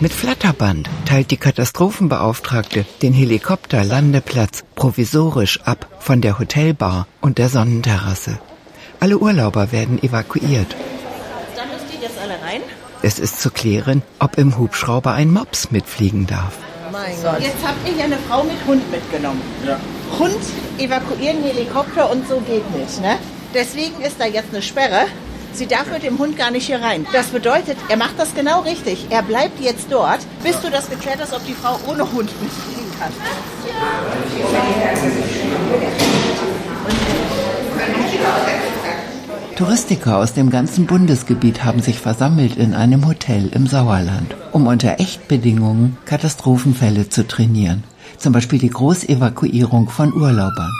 Mit Flatterband teilt die Katastrophenbeauftragte den Helikopterlandeplatz provisorisch ab von der Hotelbar und der Sonnenterrasse. Alle Urlauber werden evakuiert. Dann müsst ihr jetzt alle rein. Es ist zu klären, ob im Hubschrauber ein Mops mitfliegen darf. So, jetzt habt ihr hier eine Frau mit Hund mitgenommen. Ja. Hund evakuieren, Helikopter und so geht nicht, ne? Deswegen ist da jetzt eine Sperre. Sie darf mit dem Hund gar nicht hier rein. Das bedeutet, er macht das genau richtig. Er bleibt jetzt dort, bis du das geklärt hast, ob die Frau ohne Hund nicht fliegen kann. Touristiker aus dem ganzen Bundesgebiet haben sich versammelt in einem Hotel im Sauerland, um unter Echtbedingungen Katastrophenfälle zu trainieren. Zum Beispiel die Großevakuierung von Urlaubern.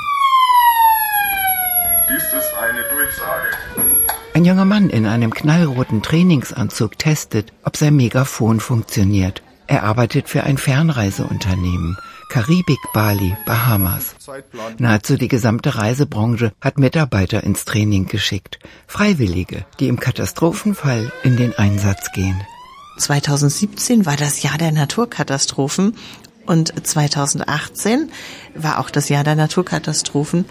Ein junger Mann in einem knallroten Trainingsanzug testet, ob sein Megafon funktioniert. Er arbeitet für ein Fernreiseunternehmen. Karibik, Bali, Bahamas. Nahezu die gesamte Reisebranche hat Mitarbeiter ins Training geschickt. Freiwillige, die im Katastrophenfall in den Einsatz gehen. 2017 war das Jahr der Naturkatastrophen und 2018 war auch das Jahr der Naturkatastrophen.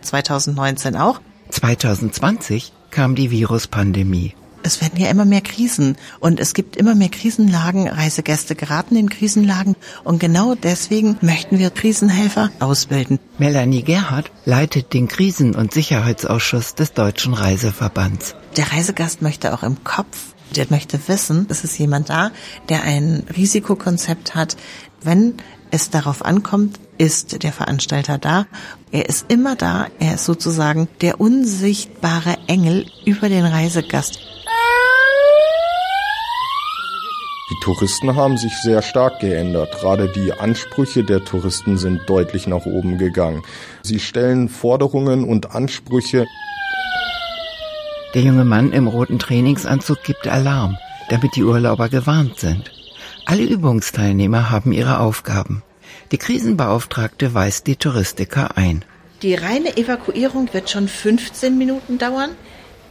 2019 auch. 2020 kam die Viruspandemie. Es werden ja immer mehr Krisen und es gibt immer mehr Krisenlagen. Reisegäste geraten in Krisenlagen und genau deswegen möchten wir Krisenhelfer ausbilden. Melanie Gerhardt leitet den Krisen- und Sicherheitsausschuss des Deutschen Reiseverbands. Der Reisegast möchte auch im Kopf, der möchte wissen, es ist jemand da, der ein Risikokonzept hat. Wenn es darauf ankommt, ist der Veranstalter da. Er ist immer da. Er ist sozusagen der unsichtbare Engel über den Reisegast. Die Touristen haben sich sehr stark geändert. Gerade die Ansprüche der Touristen sind deutlich nach oben gegangen. Sie stellen Forderungen und Ansprüche. Der junge Mann im roten Trainingsanzug gibt Alarm, damit die Urlauber gewarnt sind. Alle Übungsteilnehmer haben ihre Aufgaben. Die Krisenbeauftragte weist die Touristiker ein. Die reine Evakuierung wird schon 15 Minuten dauern.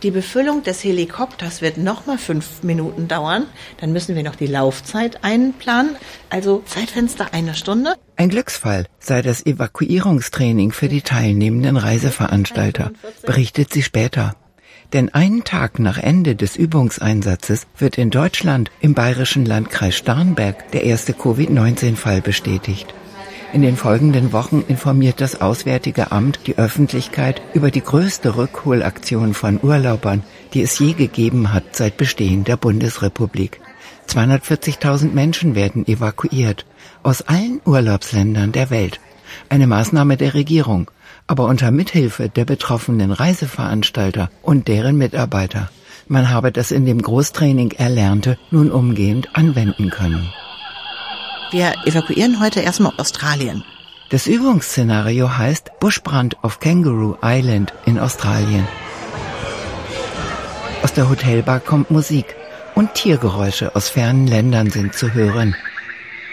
Die Befüllung des Helikopters wird nochmal fünf Minuten dauern. Dann müssen wir noch die Laufzeit einplanen. Also Zeitfenster eine Stunde. Ein Glücksfall sei das Evakuierungstraining für die teilnehmenden Reiseveranstalter, berichtet sie später. Denn einen Tag nach Ende des Übungseinsatzes wird in Deutschland im bayerischen Landkreis Starnberg der erste Covid-19-Fall bestätigt. In den folgenden Wochen informiert das Auswärtige Amt die Öffentlichkeit über die größte Rückholaktion von Urlaubern, die es je gegeben hat seit Bestehen der Bundesrepublik. 240.000 Menschen werden evakuiert aus allen Urlaubsländern der Welt. Eine Maßnahme der Regierung, aber unter Mithilfe der betroffenen Reiseveranstalter und deren Mitarbeiter. Man habe das in dem Großtraining Erlernte nun umgehend anwenden können. Wir evakuieren heute erstmal Australien. Das Übungsszenario heißt Buschbrand auf Kangaroo Island in Australien. Aus der Hotelbar kommt Musik und Tiergeräusche aus fernen Ländern sind zu hören.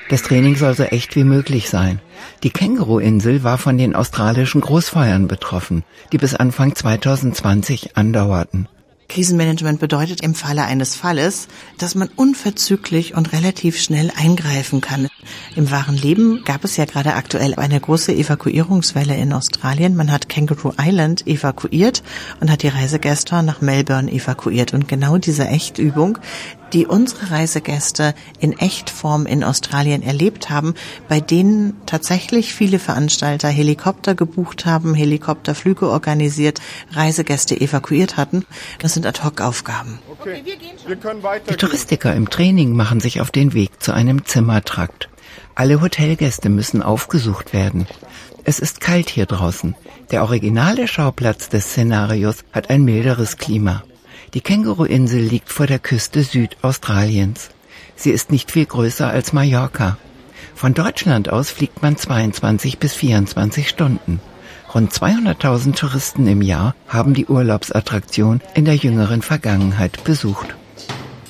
Das Training soll so echt wie möglich sein. Die Känguru-Insel war von den australischen Großfeuern betroffen, die bis Anfang 2020 andauerten. Krisenmanagement bedeutet im Falle eines Falles, dass man unverzüglich und relativ schnell eingreifen kann. Im wahren Leben gab es ja gerade aktuell eine große Evakuierungswelle in Australien. Man hat Kangaroo Island evakuiert und hat die Reisegäste nach Melbourne evakuiert. Und genau diese Echtübung, die unsere Reisegäste in Echtform in Australien erlebt haben, bei denen tatsächlich viele Veranstalter Helikopter gebucht haben, Helikopterflüge organisiert, Reisegäste evakuiert hatten. Das sind Ad-Hoc-Aufgaben. Okay, die Touristiker im Training machen sich auf den Weg zu einem Zimmertrakt. Alle Hotelgäste müssen aufgesucht werden. Es ist kalt hier draußen. Der originale Schauplatz des Szenarios hat ein milderes Klima. Die Känguruinsel liegt vor der Küste Südaustraliens. Sie ist nicht viel größer als Mallorca. Von Deutschland aus fliegt man 22 bis 24 Stunden. Rund 200.000 Touristen im Jahr haben die Urlaubsattraktion in der jüngeren Vergangenheit besucht.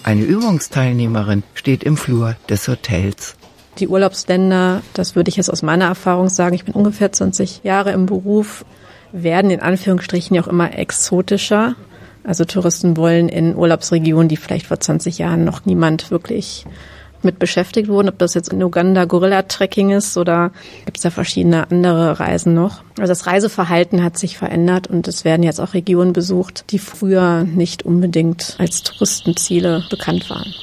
Eine Übungsteilnehmerin steht im Flur des Hotels. Die Urlaubsländer, das würde ich jetzt aus meiner Erfahrung sagen, ich bin ungefähr 20 Jahre im Beruf, werden in Anführungsstrichen ja auch immer exotischer. Also Touristen wollen in Urlaubsregionen, die vielleicht vor 20 Jahren noch niemand wirklich mit beschäftigt wurden, ob das jetzt in Uganda Gorilla-Trekking ist oder gibt es da verschiedene andere Reisen noch. Also das Reiseverhalten hat sich verändert und es werden jetzt auch Regionen besucht, die früher nicht unbedingt als Touristenziele bekannt waren.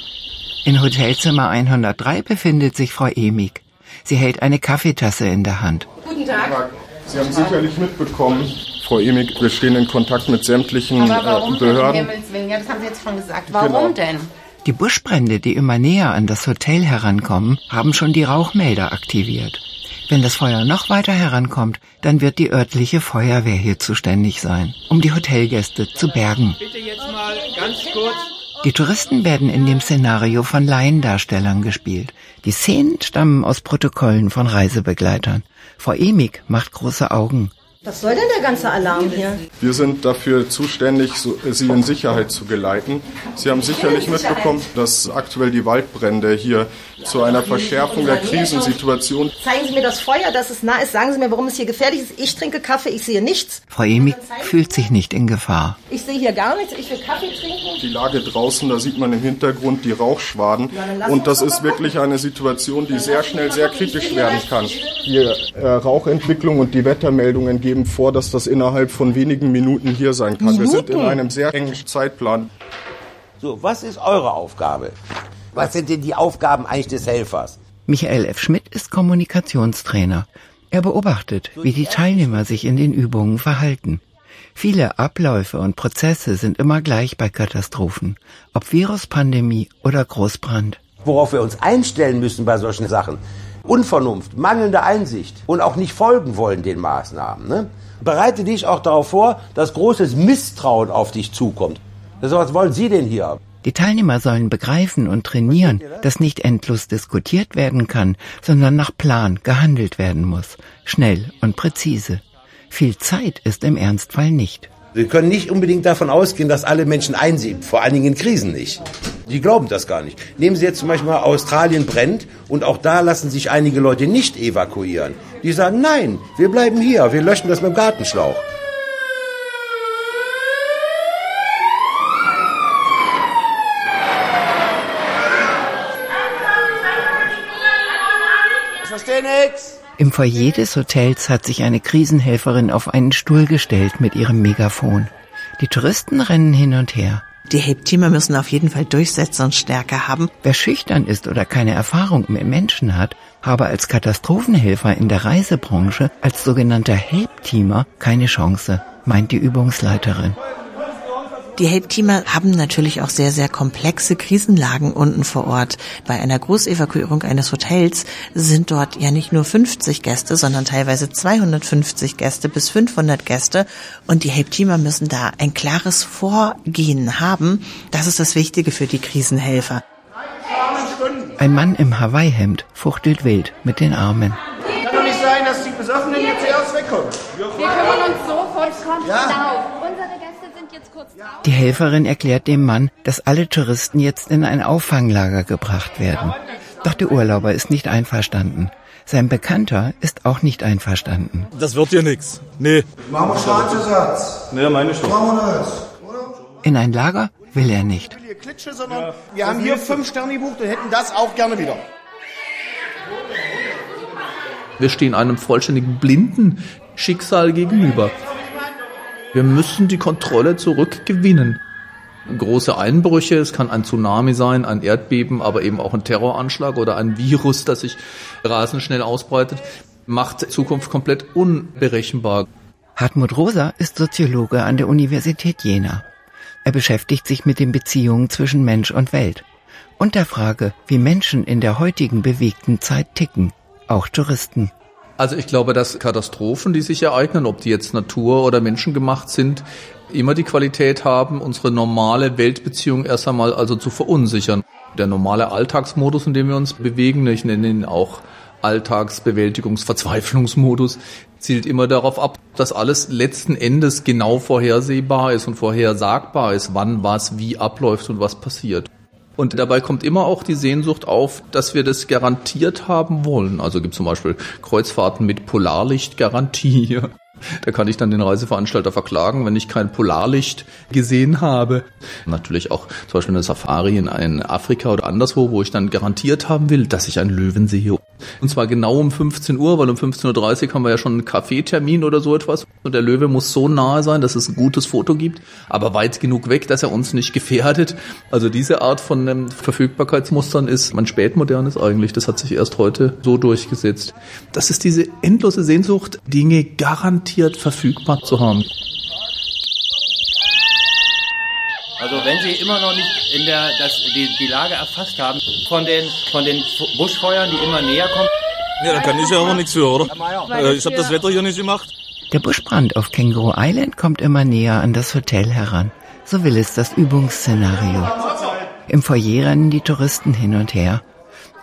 In Hotelzimmer 103 befindet sich Frau Emig. Sie hält eine Kaffeetasse in der Hand. Guten Tag. Sie haben sicherlich mitbekommen, Frau Emig, wir stehen in Kontakt mit sämtlichen Aber warum äh, Behörden. Denn, ja, das haben Sie jetzt schon gesagt. Warum genau. denn? Die Buschbrände, die immer näher an das Hotel herankommen, haben schon die Rauchmelder aktiviert. Wenn das Feuer noch weiter herankommt, dann wird die örtliche Feuerwehr hier zuständig sein, um die Hotelgäste zu bergen. Bitte jetzt mal ganz kurz. Die Touristen werden in dem Szenario von Laiendarstellern gespielt. Die Szenen stammen aus Protokollen von Reisebegleitern. Frau Emig macht große Augen. Was soll denn der ganze Alarm hier? Wir sind dafür zuständig, Sie in Sicherheit zu geleiten. Sie haben sicherlich mitbekommen, dass aktuell die Waldbrände hier zu einer Verschärfung der Krisensituation. Zeigen Sie mir das Feuer, dass es nah ist. Sagen Sie mir, warum es hier gefährlich ist. Ich trinke Kaffee, ich sehe nichts. Frau Emig fühlt sich nicht in Gefahr. Ich sehe hier gar nichts. Ich will Kaffee trinken. Die Lage draußen, da sieht man im Hintergrund die Rauchschwaden. Und das ist wirklich eine Situation, die sehr schnell sehr kritisch werden kann. Die äh, Rauchentwicklung und die Wettermeldungen geben vor, dass das innerhalb von wenigen Minuten hier sein kann. Wir sind in einem sehr engen Zeitplan. So, was ist eure Aufgabe? Was sind denn die Aufgaben eigentlich des Helfers? Michael F. Schmidt ist Kommunikationstrainer. Er beobachtet, wie die Teilnehmer sich in den Übungen verhalten. Viele Abläufe und Prozesse sind immer gleich bei Katastrophen, ob Viruspandemie oder Großbrand. Worauf wir uns einstellen müssen bei solchen Sachen, Unvernunft, mangelnde Einsicht und auch nicht folgen wollen den Maßnahmen. Ne? Bereite dich auch darauf vor, dass großes Misstrauen auf dich zukommt. Was wollen Sie denn hier? Die Teilnehmer sollen begreifen und trainieren, dass nicht endlos diskutiert werden kann, sondern nach Plan gehandelt werden muss, schnell und präzise. Viel Zeit ist im Ernstfall nicht. Wir können nicht unbedingt davon ausgehen, dass alle Menschen einsehen, vor allen Dingen in Krisen nicht. Die glauben das gar nicht. Nehmen Sie jetzt zum Beispiel mal Australien brennt und auch da lassen sich einige Leute nicht evakuieren. Die sagen, nein, wir bleiben hier, wir löschen das mit dem Gartenschlauch. nix. Im Foyer des Hotels hat sich eine Krisenhelferin auf einen Stuhl gestellt mit ihrem Megafon. Die Touristen rennen hin und her. Die Help-Teamer müssen auf jeden Fall Durchsetzer und Stärke haben. Wer schüchtern ist oder keine Erfahrung mit Menschen hat, habe als Katastrophenhelfer in der Reisebranche als sogenannter Help-Teamer keine Chance, meint die Übungsleiterin. Die Help-Teamer haben natürlich auch sehr, sehr komplexe Krisenlagen unten vor Ort. Bei einer Großevakuierung eines Hotels sind dort ja nicht nur 50 Gäste, sondern teilweise 250 Gäste bis 500 Gäste. Und die Help-Teamer müssen da ein klares Vorgehen haben. Das ist das Wichtige für die Krisenhelfer. Ein Mann im Hawaii-Hemd fuchtelt wild mit den Armen. Kann doch nicht sein, dass die Besoffenen jetzt zuerst wegkommen. Wir kümmern uns sofort. Kommt ja. Die Helferin erklärt dem Mann, dass alle Touristen jetzt in ein Auffanglager gebracht werden. Doch der Urlauber ist nicht einverstanden. Sein Bekannter ist auch nicht einverstanden. Das wird hier nichts. Nee. Machen wir Schadensersatz. Nee, meine ich Machen wir das. In ein Lager will er nicht. Klitsche, sondern wir haben hier fünf Sterne gebucht und hätten das auch gerne wieder. Wir stehen einem vollständigen blinden Schicksal gegenüber. Wir müssen die Kontrolle zurückgewinnen. Große Einbrüche, es kann ein Tsunami sein, ein Erdbeben, aber eben auch ein Terroranschlag oder ein Virus, das sich rasend schnell ausbreitet, macht Zukunft komplett unberechenbar. Hartmut Rosa ist Soziologe an der Universität Jena. Er beschäftigt sich mit den Beziehungen zwischen Mensch und Welt und der Frage, wie Menschen in der heutigen bewegten Zeit ticken, auch Touristen. Also ich glaube, dass Katastrophen, die sich ereignen, ob die jetzt Natur- oder menschengemacht sind, immer die Qualität haben, unsere normale Weltbeziehung erst einmal also zu verunsichern. Der normale Alltagsmodus, in dem wir uns bewegen, ich nenne ihn auch Alltagsbewältigungsverzweiflungsmodus, zielt immer darauf ab, dass alles letzten Endes genau vorhersehbar ist und vorhersagbar ist, wann was wie abläuft und was passiert. Und dabei kommt immer auch die Sehnsucht auf, dass wir das garantiert haben wollen. Also gibt zum Beispiel Kreuzfahrten mit Polarlichtgarantie. Da kann ich dann den Reiseveranstalter verklagen, wenn ich kein Polarlicht gesehen habe. Natürlich auch zum Beispiel eine Safari in Afrika oder anderswo, wo ich dann garantiert haben will, dass ich einen Löwen sehe. Und zwar genau um 15 Uhr, weil um 15.30 Uhr haben wir ja schon einen Kaffeetermin oder so etwas. Und der Löwe muss so nahe sein, dass es ein gutes Foto gibt, aber weit genug weg, dass er uns nicht gefährdet. Also diese Art von ähm, Verfügbarkeitsmustern ist man spätmodernes eigentlich. Das hat sich erst heute so durchgesetzt. Das ist diese endlose Sehnsucht, Dinge garantiert verfügbar zu haben. Also wenn Sie immer noch nicht in der, das, die, die Lage erfasst haben von den, von den Buschfeuern, die immer näher kommen. Ja, dann kann ich ja aber nichts für, oder? Äh, ich habe das Wetter hier nicht gemacht. Der Buschbrand auf Känguru Island kommt immer näher an das Hotel heran. So will es das Übungsszenario. Im Foyer rennen die Touristen hin und her.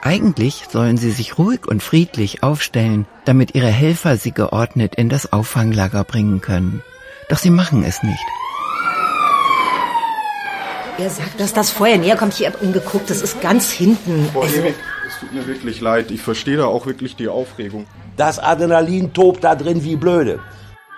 Eigentlich sollen sie sich ruhig und friedlich aufstellen, damit ihre Helfer sie geordnet in das Auffanglager bringen können. Doch sie machen es nicht. Er sagt, dass das Feuer näher kommt. Ich habe ihn geguckt, das ist ganz hinten. Boah, also, es tut mir wirklich leid. Ich verstehe da auch wirklich die Aufregung. Das Adrenalin tobt da drin wie blöde.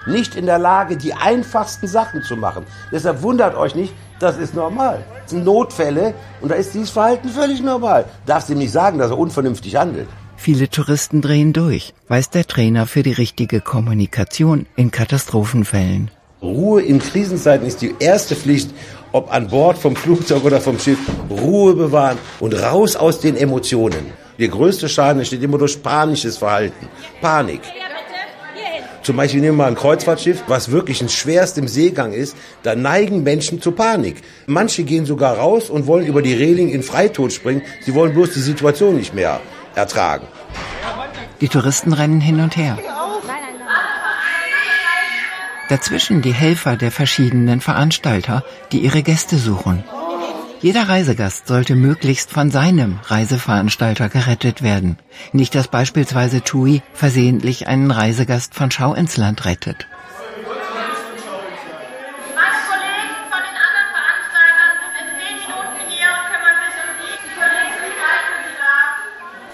Nicht in der Lage, die einfachsten Sachen zu machen. Deshalb wundert euch nicht, das ist normal. Das sind Notfälle und da ist dieses Verhalten völlig normal. Darfst ihm nicht sagen, dass er unvernünftig handelt. Viele Touristen drehen durch, weiß der Trainer für die richtige Kommunikation in Katastrophenfällen. Ruhe in Krisenzeiten ist die erste Pflicht ob an Bord vom Flugzeug oder vom Schiff, Ruhe bewahren und raus aus den Emotionen. Der größte Schaden entsteht immer durch panisches Verhalten. Panik. Zum Beispiel nehmen wir mal ein Kreuzfahrtschiff, was wirklich ein schwerst im Seegang ist. Da neigen Menschen zu Panik. Manche gehen sogar raus und wollen über die Reling in Freitod springen. Sie wollen bloß die Situation nicht mehr ertragen. Die Touristen rennen hin und her. Dazwischen die Helfer der verschiedenen Veranstalter, die ihre Gäste suchen. Jeder Reisegast sollte möglichst von seinem Reiseveranstalter gerettet werden. Nicht, dass beispielsweise TUI versehentlich einen Reisegast von Schau ins Land rettet.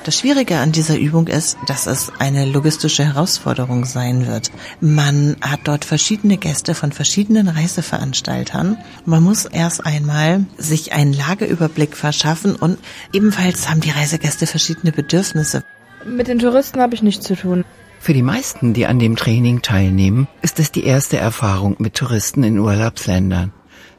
Das Schwierige an dieser Übung ist, dass es eine logistische Herausforderung sein wird. Man hat dort verschiedene Gäste von verschiedenen Reiseveranstaltern. Man muss erst einmal sich einen Lageüberblick verschaffen und ebenfalls haben die Reisegäste verschiedene Bedürfnisse. Mit den Touristen habe ich nichts zu tun. Für die meisten, die an dem Training teilnehmen, ist es die erste Erfahrung mit Touristen in Urlaubsländern.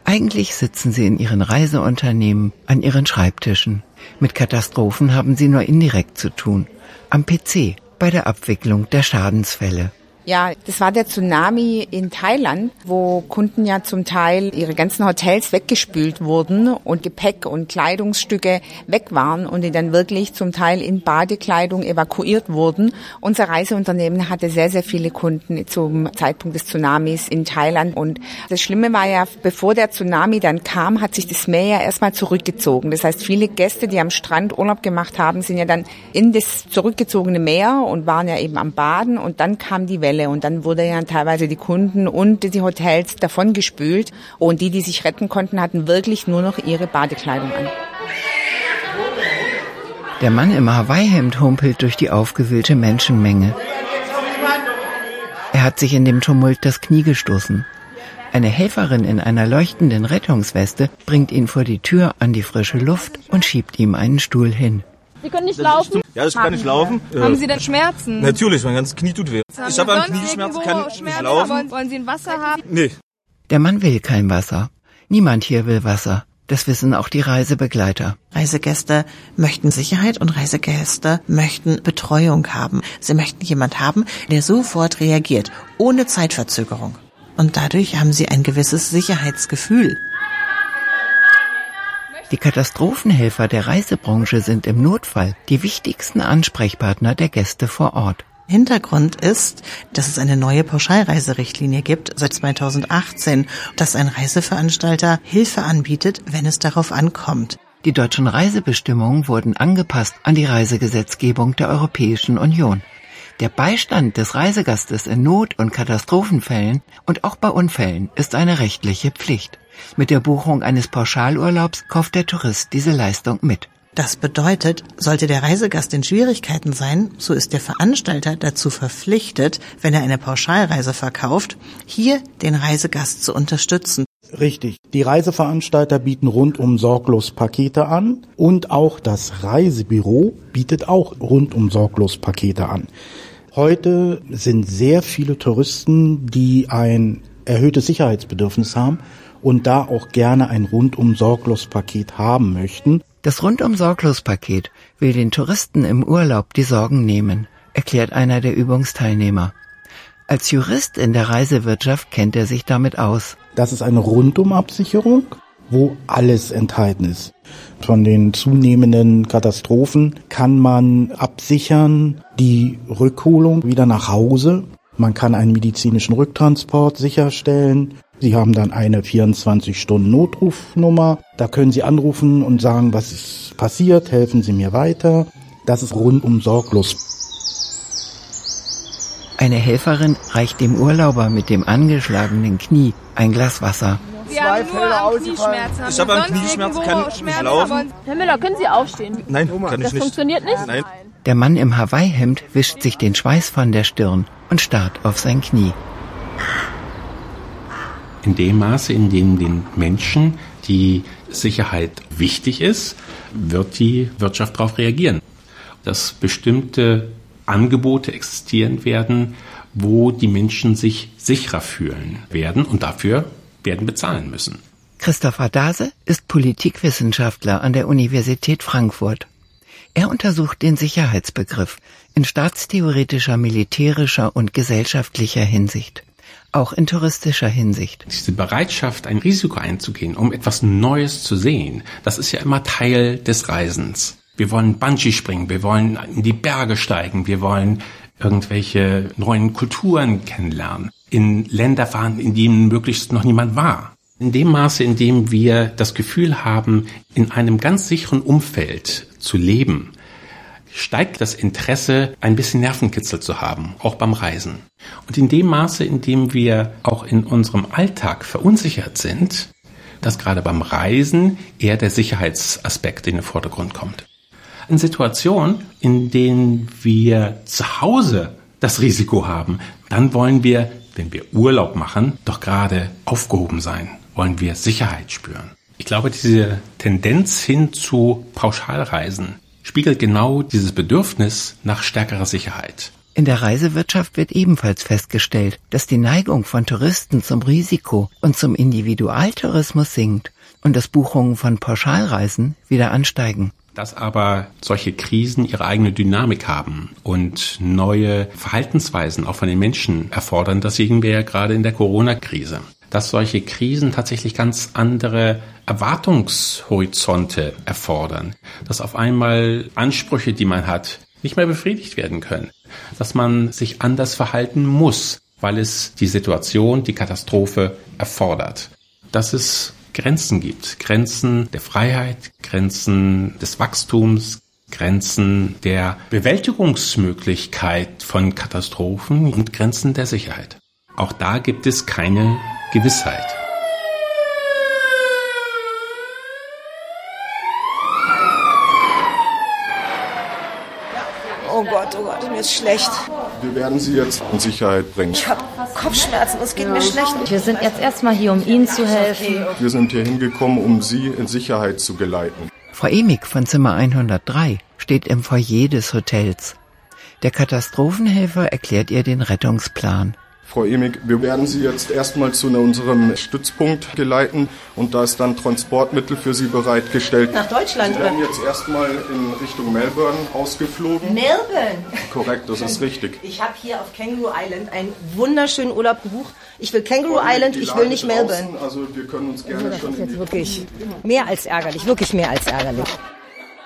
Eigentlich sitzen sie in ihren Reiseunternehmen an ihren Schreibtischen. Mit Katastrophen haben sie nur indirekt zu tun. Am PC bei der Abwicklung der Schadensfälle. Ja, das war der Tsunami in Thailand, wo Kunden ja zum Teil ihre ganzen Hotels weggespült wurden und Gepäck und Kleidungsstücke weg waren und die dann wirklich zum Teil in Badekleidung evakuiert wurden. Unser Reiseunternehmen hatte sehr, sehr viele Kunden zum Zeitpunkt des Tsunamis in Thailand und das Schlimme war ja, bevor der Tsunami dann kam, hat sich das Meer ja erstmal zurückgezogen. Das heißt, viele Gäste, die am Strand Urlaub gemacht haben, sind ja dann in das zurückgezogene Meer und waren ja eben am Baden und dann kam die Welle Fälle. Und dann wurde ja teilweise die Kunden und die Hotels davon gespült. Und die, die sich retten konnten, hatten wirklich nur noch ihre Badekleidung an. Der Mann im Hawaii-Hemd humpelt durch die aufgewühlte Menschenmenge. Er hat sich in dem Tumult das Knie gestoßen. Eine Helferin in einer leuchtenden Rettungsweste bringt ihn vor die Tür an die frische Luft und schiebt ihm einen Stuhl hin. Sie können nicht laufen? Ja, ich kann nicht laufen. Haben Sie denn Schmerzen? Natürlich, mein ganzes Knie tut weh. Haben ich habe einen Knieschmerz, kann Schmerzen? nicht laufen. Wollen, wollen Sie ein Wasser haben? Nee. Der Mann will kein Wasser. Niemand hier will Wasser. Das wissen auch die Reisebegleiter. Reisegäste möchten Sicherheit und Reisegäste möchten Betreuung haben. Sie möchten jemand haben, der sofort reagiert, ohne Zeitverzögerung. Und dadurch haben sie ein gewisses Sicherheitsgefühl. Die Katastrophenhelfer der Reisebranche sind im Notfall die wichtigsten Ansprechpartner der Gäste vor Ort. Hintergrund ist, dass es eine neue Pauschalreiserichtlinie gibt seit 2018, dass ein Reiseveranstalter Hilfe anbietet, wenn es darauf ankommt. Die deutschen Reisebestimmungen wurden angepasst an die Reisegesetzgebung der Europäischen Union. Der Beistand des Reisegastes in Not- und Katastrophenfällen und auch bei Unfällen ist eine rechtliche Pflicht. Mit der Buchung eines Pauschalurlaubs kauft der Tourist diese Leistung mit. Das bedeutet, sollte der Reisegast in Schwierigkeiten sein, so ist der Veranstalter dazu verpflichtet, wenn er eine Pauschalreise verkauft, hier den Reisegast zu unterstützen. Richtig. Die Reiseveranstalter bieten rundum sorglos Pakete an und auch das Reisebüro bietet auch rundum sorglos Pakete an. Heute sind sehr viele Touristen, die ein erhöhtes Sicherheitsbedürfnis haben und da auch gerne ein rundum sorglos Paket haben möchten. Das rundum sorglos Paket will den Touristen im Urlaub die Sorgen nehmen, erklärt einer der Übungsteilnehmer. Als Jurist in der Reisewirtschaft kennt er sich damit aus. Das ist eine Rundumabsicherung, wo alles enthalten ist. Von den zunehmenden Katastrophen kann man absichern die Rückholung wieder nach Hause. Man kann einen medizinischen Rücktransport sicherstellen. Sie haben dann eine 24-Stunden-Notrufnummer. Da können Sie anrufen und sagen, was ist passiert, helfen Sie mir weiter. Das ist rundum sorglos. Eine Helferin reicht dem Urlauber mit dem angeschlagenen Knie ein Glas Wasser. Sie haben nur am Knieschmerzen. Ich habe einen Knieschmerz, kann nicht laufen. Herr Müller, können Sie aufstehen? Nein, kann ich Das nicht. funktioniert nicht? Nein. Der Mann im Hawaii-Hemd wischt sich den Schweiß von der Stirn und starrt auf sein Knie. In dem Maße, in dem den Menschen die Sicherheit wichtig ist, wird die Wirtschaft darauf reagieren. Dass bestimmte Angebote existieren werden, wo die Menschen sich sicherer fühlen werden und dafür werden bezahlen müssen. Christopher Dase ist Politikwissenschaftler an der Universität Frankfurt. Er untersucht den Sicherheitsbegriff in staatstheoretischer, militärischer und gesellschaftlicher Hinsicht, auch in touristischer Hinsicht. Diese Bereitschaft, ein Risiko einzugehen, um etwas Neues zu sehen, das ist ja immer Teil des Reisens. Wir wollen Bungee springen, wir wollen in die Berge steigen, wir wollen irgendwelche neuen Kulturen kennenlernen, in Länder fahren, in denen möglichst noch niemand war. In dem Maße, in dem wir das Gefühl haben, in einem ganz sicheren Umfeld zu leben, steigt das Interesse, ein bisschen Nervenkitzel zu haben, auch beim Reisen. Und in dem Maße, in dem wir auch in unserem Alltag verunsichert sind, dass gerade beim Reisen eher der Sicherheitsaspekt in den Vordergrund kommt. In Situationen, in denen wir zu Hause das Risiko haben, dann wollen wir, wenn wir Urlaub machen, doch gerade aufgehoben sein, wollen wir Sicherheit spüren. Ich glaube, diese Tendenz hin zu Pauschalreisen spiegelt genau dieses Bedürfnis nach stärkerer Sicherheit. In der Reisewirtschaft wird ebenfalls festgestellt, dass die Neigung von Touristen zum Risiko und zum Individualtourismus sinkt und dass Buchungen von Pauschalreisen wieder ansteigen. Dass aber solche Krisen ihre eigene Dynamik haben und neue Verhaltensweisen auch von den Menschen erfordern, das sehen wir ja gerade in der Corona-Krise. Dass solche Krisen tatsächlich ganz andere Erwartungshorizonte erfordern. Dass auf einmal Ansprüche, die man hat, nicht mehr befriedigt werden können. Dass man sich anders verhalten muss, weil es die Situation, die Katastrophe erfordert. Dass es Grenzen gibt. Grenzen der Freiheit, Grenzen des Wachstums, Grenzen der Bewältigungsmöglichkeit von Katastrophen und Grenzen der Sicherheit. Auch da gibt es keine Gewissheit. Oh Gott, oh Gott, mir ist schlecht. Wir werden Sie jetzt in Sicherheit bringen. Ich habe Kopfschmerzen, es geht mir schlecht. Wir sind jetzt erstmal hier, um Ihnen zu helfen. Wir sind hier hingekommen, um Sie in Sicherheit zu geleiten. Frau Emig von Zimmer 103 steht im Foyer des Hotels. Der Katastrophenhelfer erklärt ihr den Rettungsplan. Frau Emig, wir werden Sie jetzt erstmal zu unserem Stützpunkt geleiten und da ist dann Transportmittel für Sie bereitgestellt. Nach Deutschland, Sie werden jetzt erstmal in Richtung Melbourne ausgeflogen. Melbourne. Korrekt, das ist richtig. Ich habe hier auf Kangaroo Island einen wunderschönen Urlaub gebucht. Ich will Kangaroo Island, Die ich will nicht draußen, Melbourne. Also wir können uns gerne schon in die Wirklich mehr als ärgerlich, wirklich mehr als ärgerlich.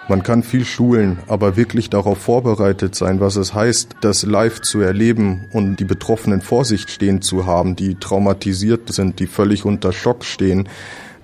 Man kann viel schulen, aber wirklich darauf vorbereitet sein, was es heißt, das live zu erleben und die Betroffenen vor sich stehen zu haben, die traumatisiert sind, die völlig unter Schock stehen.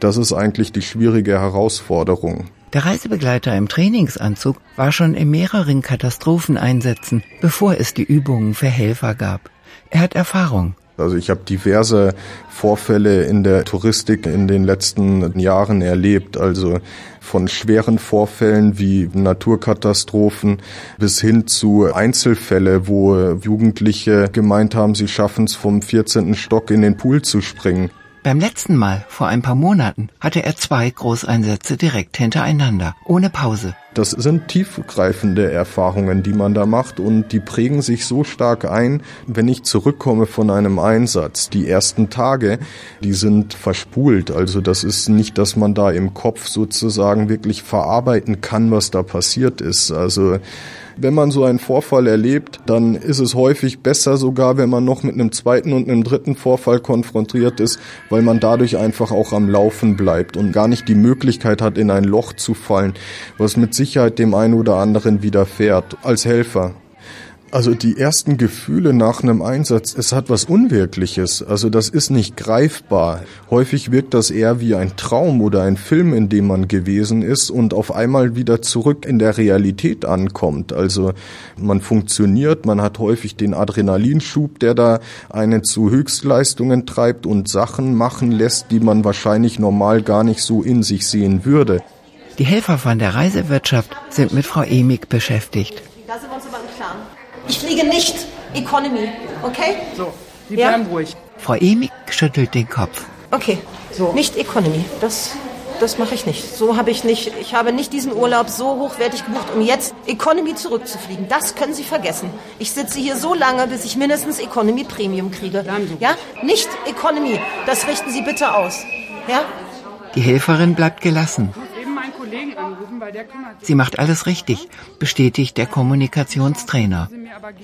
Das ist eigentlich die schwierige Herausforderung. Der Reisebegleiter im Trainingsanzug war schon in mehreren Katastropheneinsätzen, bevor es die Übungen für Helfer gab. Er hat Erfahrung Also ich habe diverse Vorfälle in der Touristik in den letzten Jahren erlebt. Also von schweren Vorfällen wie Naturkatastrophen bis hin zu Einzelfälle, wo Jugendliche gemeint haben, sie schaffen es vom 14. Stock in den Pool zu springen. Beim letzten Mal, vor ein paar Monaten, hatte er zwei Großeinsätze direkt hintereinander, ohne Pause. Das sind tiefgreifende Erfahrungen, die man da macht und die prägen sich so stark ein, wenn ich zurückkomme von einem Einsatz. Die ersten Tage, die sind verspult. Also das ist nicht, dass man da im Kopf sozusagen wirklich verarbeiten kann, was da passiert ist. Also wenn man so einen Vorfall erlebt, dann ist es häufig besser sogar, wenn man noch mit einem zweiten und einem dritten Vorfall konfrontiert ist, weil man dadurch einfach auch am Laufen bleibt und gar nicht die Möglichkeit hat, in ein Loch zu fallen, was mit Sicherheit dem einen oder anderen widerfährt als Helfer. Also die ersten Gefühle nach einem Einsatz, es hat was Unwirkliches. Also das ist nicht greifbar. Häufig wirkt das eher wie ein Traum oder ein Film, in dem man gewesen ist und auf einmal wieder zurück in der Realität ankommt. Also man funktioniert, man hat häufig den Adrenalinschub, der da einen zu Höchstleistungen treibt und Sachen machen lässt, die man wahrscheinlich normal gar nicht so in sich sehen würde. Die Helfer von der Reisewirtschaft sind mit Frau Emig beschäftigt. Ich fliege nicht Economy, okay? So, Sie bleiben ruhig. Frau Emig schüttelt den Kopf. Okay, so. Nicht Economy. Das, das mache ich nicht. So habe ich nicht. Ich habe nicht diesen Urlaub so hochwertig gebucht, um jetzt Economy zurückzufliegen. Das können Sie vergessen. Ich sitze hier so lange, bis ich mindestens Economy Premium kriege. Ja? Nicht Economy. Das richten Sie bitte aus. Ja? Die Helferin bleibt gelassen. Eben meinen Kollegen anrufen, weil der kümmert sich. Sie macht alles richtig, bestätigt der Kommunikationstrainer.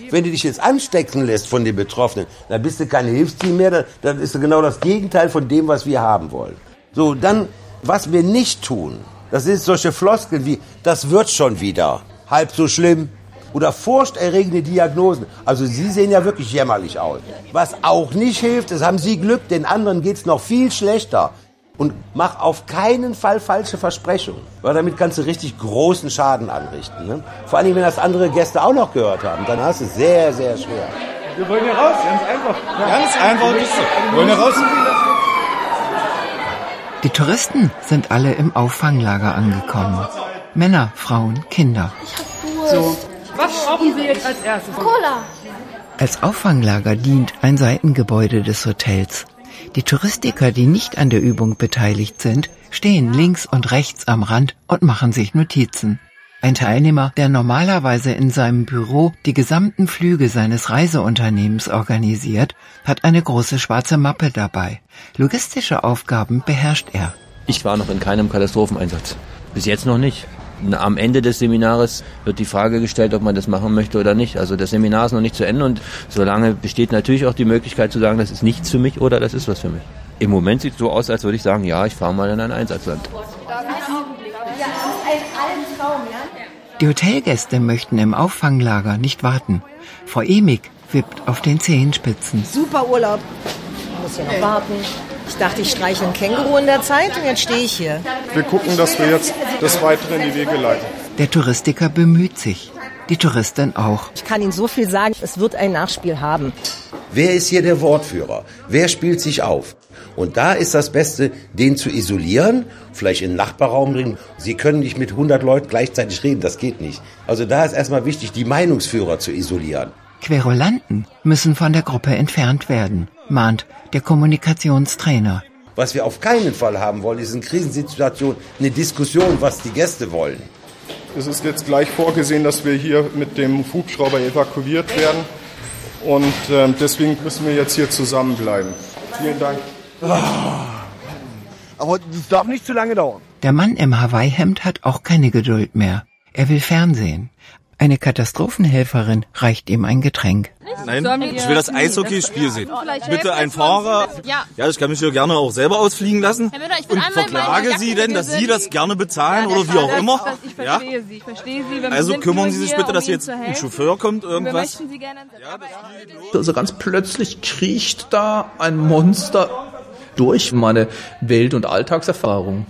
Wenn du dich jetzt anstecken lässt von den Betroffenen, dann bist du kein Hilfsteam mehr, dann, dann ist du genau das Gegenteil von dem, was wir haben wollen. So, dann, was wir nicht tun, das ist solche Floskeln wie, das wird schon wieder, halb so schlimm. Oder furchterregende Diagnosen. Also Sie sehen ja wirklich jämmerlich aus. Was auch nicht hilft, das haben Sie Glück, den anderen geht's noch viel schlechter. Und mach auf keinen Fall falsche Versprechungen, weil damit kannst du richtig großen Schaden anrichten. Ne? Vor allem, wenn das andere Gäste auch noch gehört haben, dann hast du es sehr, sehr schwer. Wir wollen hier raus, ganz einfach. Ganz einfach. Wir wollen hier raus. Die Touristen sind alle im Auffanglager angekommen. Männer, Frauen, Kinder. So, was brauchen Sie jetzt als erstes? Cola. Als Auffanglager dient ein Seitengebäude des Hotels. Die Touristiker, die nicht an der Übung beteiligt sind, stehen links und rechts am Rand und machen sich Notizen. Ein Teilnehmer, der normalerweise in seinem Büro die gesamten Flüge seines Reiseunternehmens organisiert, hat eine große schwarze Mappe dabei. Logistische Aufgaben beherrscht er. Ich war noch in keinem Katastropheneinsatz. Bis jetzt noch nicht. Am Ende des Seminars wird die Frage gestellt, ob man das machen möchte oder nicht. Also das Seminar ist noch nicht zu Ende und solange besteht natürlich auch die Möglichkeit zu sagen, das ist nichts für mich oder das ist was für mich. Im Moment sieht es so aus, als würde ich sagen, ja, ich fahre mal in ein Einsatzland. Die Hotelgäste möchten im Auffanglager nicht warten. Frau Emig wippt auf den Zehenspitzen. Super Urlaub. Ich muss hier noch warten. Ich dachte, ich streiche ein Känguru in der Zeit und jetzt stehe ich hier. Wir gucken, dass wir jetzt das Weitere in die Wege leiten. Der Touristiker bemüht sich. Die Touristin auch. Ich kann Ihnen so viel sagen, es wird ein Nachspiel haben. Wer ist hier der Wortführer? Wer spielt sich auf? Und da ist das Beste, den zu isolieren, vielleicht in den Nachbarraum bringen. Sie können nicht mit 100 Leuten gleichzeitig reden, das geht nicht. Also da ist erstmal wichtig, die Meinungsführer zu isolieren. Querulanten müssen von der Gruppe entfernt werden, mahnt der Kommunikationstrainer. Was wir auf keinen Fall haben wollen, ist in Krisensituationen eine Diskussion, was die Gäste wollen. Es ist jetzt gleich vorgesehen, dass wir hier mit dem Hubschrauber evakuiert werden. Und ähm, deswegen müssen wir jetzt hier zusammenbleiben. Vielen Dank. Aber das darf nicht zu lange dauern. Der Mann im Hawaii-Hemd hat auch keine Geduld mehr. Er will Fernsehen. Eine Katastrophenhelferin reicht ihm ein Getränk. Nein, ich will das Eishockeyspiel sehen. Bitte ein Fahrer. Ja, ich kann mich hier gerne auch selber ausfliegen lassen. Und verklage Sie denn, dass Sie das gerne bezahlen oder wie auch immer? Ich Ja? verstehe Sie, ich verstehe Sie. Wir Also kümmern Sie sich bitte, dass jetzt ein. Chauffeur kommt, irgendwas. Also ganz plötzlich kriecht da ein Monster durch meine Welt- und Alltagserfahrung.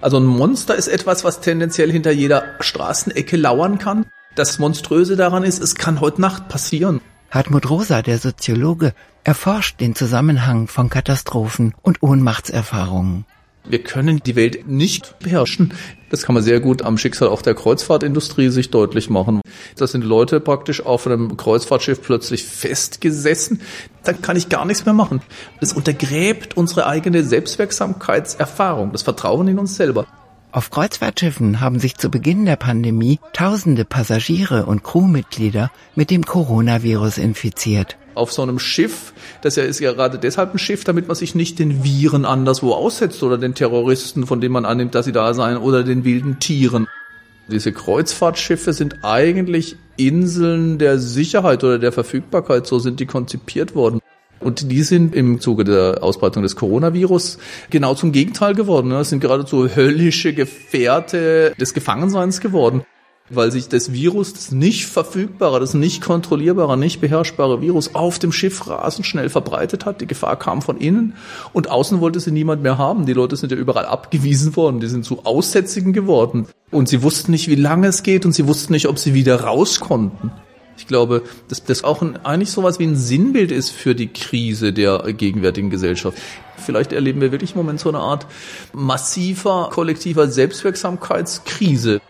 Also ein Monster ist etwas, was tendenziell hinter jeder Straßenecke lauern kann. Das Monströse daran ist, es kann heute Nacht passieren. Hartmut Rosa, der Soziologe, erforscht den Zusammenhang von Katastrophen und Ohnmachtserfahrungen. Wir können die Welt nicht beherrschen. Das kann man sehr gut am Schicksal auch der Kreuzfahrtindustrie sich deutlich machen. Da sind Leute praktisch auf einem Kreuzfahrtschiff plötzlich festgesessen. Dann kann ich gar nichts mehr machen. Das untergräbt unsere eigene Selbstwirksamkeitserfahrung, das Vertrauen in uns selber. Auf Kreuzfahrtschiffen haben sich zu Beginn der Pandemie tausende Passagiere und Crewmitglieder mit dem Coronavirus infiziert. Auf so einem Schiff, das ist ja gerade deshalb ein Schiff, damit man sich nicht den Viren anderswo aussetzt oder den Terroristen, von denen man annimmt, dass sie da seien, oder den wilden Tieren. Diese Kreuzfahrtschiffe sind eigentlich Inseln der Sicherheit oder der Verfügbarkeit, so sind die konzipiert worden. Und die sind im Zuge der Ausbreitung des Coronavirus genau zum Gegenteil geworden. Das sind geradezu höllische Gefährte des Gefangenseins geworden, weil sich das Virus, das nicht verfügbare, das nicht kontrollierbare, nicht beherrschbare Virus auf dem Schiff rasend schnell verbreitet hat. Die Gefahr kam von innen und außen wollte sie niemand mehr haben. Die Leute sind ja überall abgewiesen worden. Die sind zu Aussätzigen geworden. Und sie wussten nicht, wie lange es geht und sie wussten nicht, ob sie wieder raus konnten. Ich glaube, dass das auch ein, eigentlich sowas wie ein Sinnbild ist für die Krise der gegenwärtigen Gesellschaft. Vielleicht erleben wir wirklich im Moment so eine Art massiver kollektiver Selbstwirksamkeitskrise.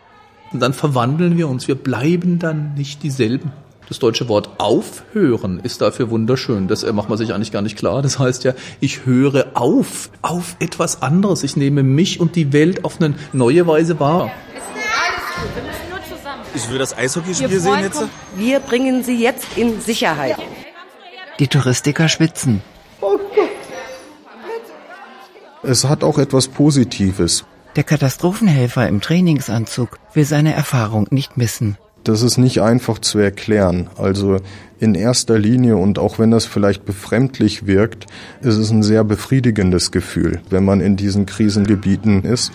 Und dann verwandeln wir uns. Wir bleiben dann nicht dieselben. Das deutsche Wort aufhören ist dafür wunderschön. Das macht man sich eigentlich gar nicht klar. Das heißt ja, ich höre auf, auf etwas anderes. Ich nehme mich und die Welt auf eine neue Weise wahr. Ich will das Eishockeyspiel sehen jetzt. Wir bringen Sie jetzt in Sicherheit. Die Touristiker schwitzen. Es hat auch etwas Positives. Der Katastrophenhelfer im Trainingsanzug will seine Erfahrung nicht missen. Das ist nicht einfach zu erklären. Also in erster Linie und auch wenn das vielleicht befremdlich wirkt, ist es ein sehr befriedigendes Gefühl, wenn man in diesen Krisengebieten ist,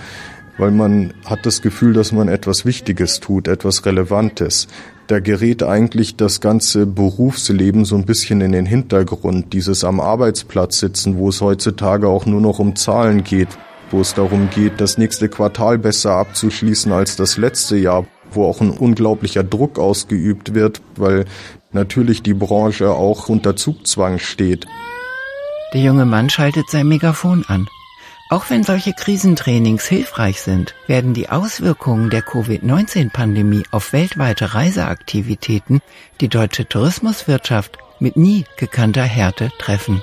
weil man hat das Gefühl, dass man etwas Wichtiges tut, etwas Relevantes. Da gerät eigentlich das ganze Berufsleben so ein bisschen in den Hintergrund, dieses am Arbeitsplatz sitzen, wo es heutzutage auch nur noch um Zahlen geht, wo es darum geht, das nächste Quartal besser abzuschließen als das letzte Jahr, wo auch ein unglaublicher Druck ausgeübt wird, weil natürlich die Branche auch unter Zugzwang steht. Der junge Mann schaltet sein Megafon an. Auch wenn solche Krisentrainings hilfreich sind, werden die Auswirkungen der Covid-19-Pandemie auf weltweite Reiseaktivitäten die deutsche Tourismuswirtschaft mit nie gekannter Härte treffen.